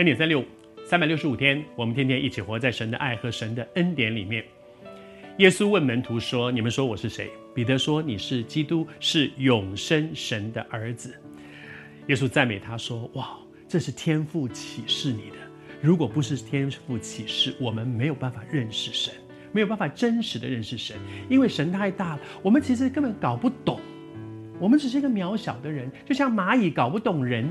恩典三六五，三百六十五天，我们天天一起活在神的爱和神的恩典里面。耶稣问门徒说：“你们说我是谁？”彼得说：“你是基督，是永生神的儿子。”耶稣赞美他说：“哇，这是天父启示你的。如果不是天父启示，我们没有办法认识神，没有办法真实的认识神，因为神太大了，我们其实根本搞不懂。我们只是一个渺小的人，就像蚂蚁搞不懂人。”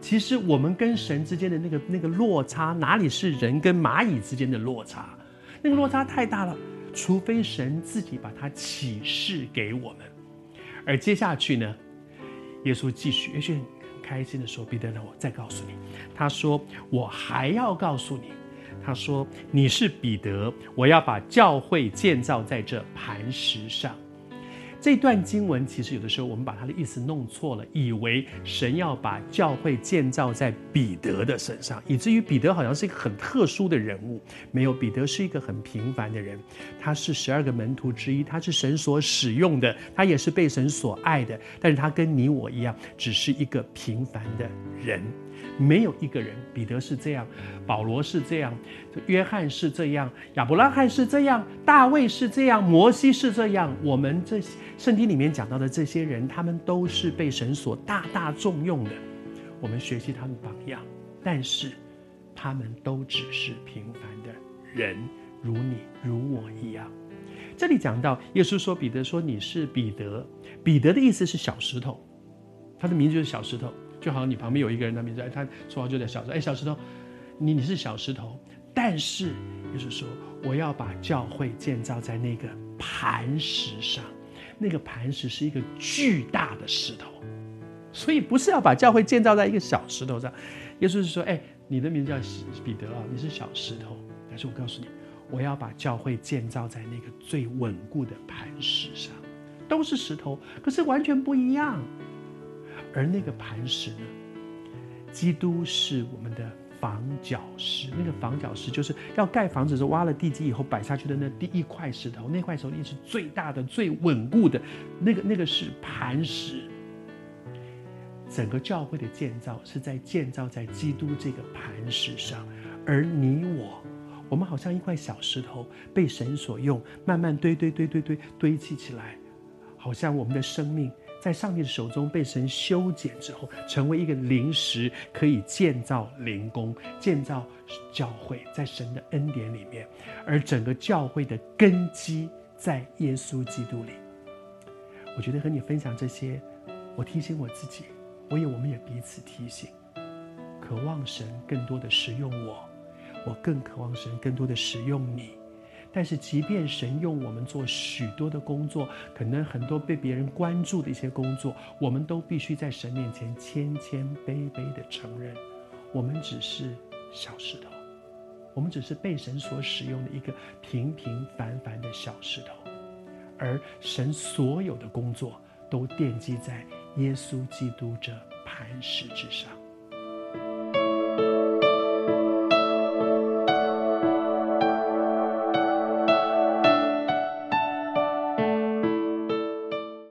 其实我们跟神之间的那个那个落差，哪里是人跟蚂蚁之间的落差？那个落差太大了，除非神自己把它启示给我们。而接下去呢，耶稣继续，也许很开心的说：“彼得让，我再告诉你。”他说：“我还要告诉你。”他说：“你是彼得，我要把教会建造在这磐石上。”这段经文其实有的时候我们把它的意思弄错了，以为神要把教会建造在彼得的身上，以至于彼得好像是一个很特殊的人物。没有，彼得是一个很平凡的人，他是十二个门徒之一，他是神所使用的，他也是被神所爱的。但是他跟你我一样，只是一个平凡的人。没有一个人，彼得是这样，保罗是这样，约翰是这样，亚伯拉罕是这样，大卫是这样，摩西是这样。我们这圣经里面讲到的这些人，他们都是被神所大大重用的。我们学习他们榜样，但是他们都只是平凡的人，如你如我一样。这里讲到耶稣说，彼得说，你是彼得，彼得的意思是小石头，他的名字就是小石头。就好像你旁边有一个人，他名字，他说话就在小时候，哎，小石头，你你是小石头，但是就是说，我要把教会建造在那个磐石上，那个磐石是一个巨大的石头，所以不是要把教会建造在一个小石头上。耶稣是说，哎，你的名字叫彼得啊，你是小石头，但是我告诉你，我要把教会建造在那个最稳固的磐石上，都是石头，可是完全不一样。而那个磐石呢？基督是我们的房角石。那个房角石就是要盖房子的时候挖了地基以后摆下去的那第一块石头。那块石头是最大的、最稳固的。那个那个是磐石。整个教会的建造是在建造在基督这个磐石上。而你我，我们好像一块小石头被神所用，慢慢堆堆堆堆堆堆砌起来，好像我们的生命。在上帝的手中被神修剪之后，成为一个灵石，可以建造灵宫，建造教会，在神的恩典里面。而整个教会的根基在耶稣基督里。我觉得和你分享这些，我提醒我自己，我也我们也彼此提醒，渴望神更多的使用我，我更渴望神更多的使用你。但是，即便神用我们做许多的工作，可能很多被别人关注的一些工作，我们都必须在神面前谦谦卑卑地承认，我们只是小石头，我们只是被神所使用的一个平平凡凡的小石头，而神所有的工作都奠基在耶稣基督这磐石之上。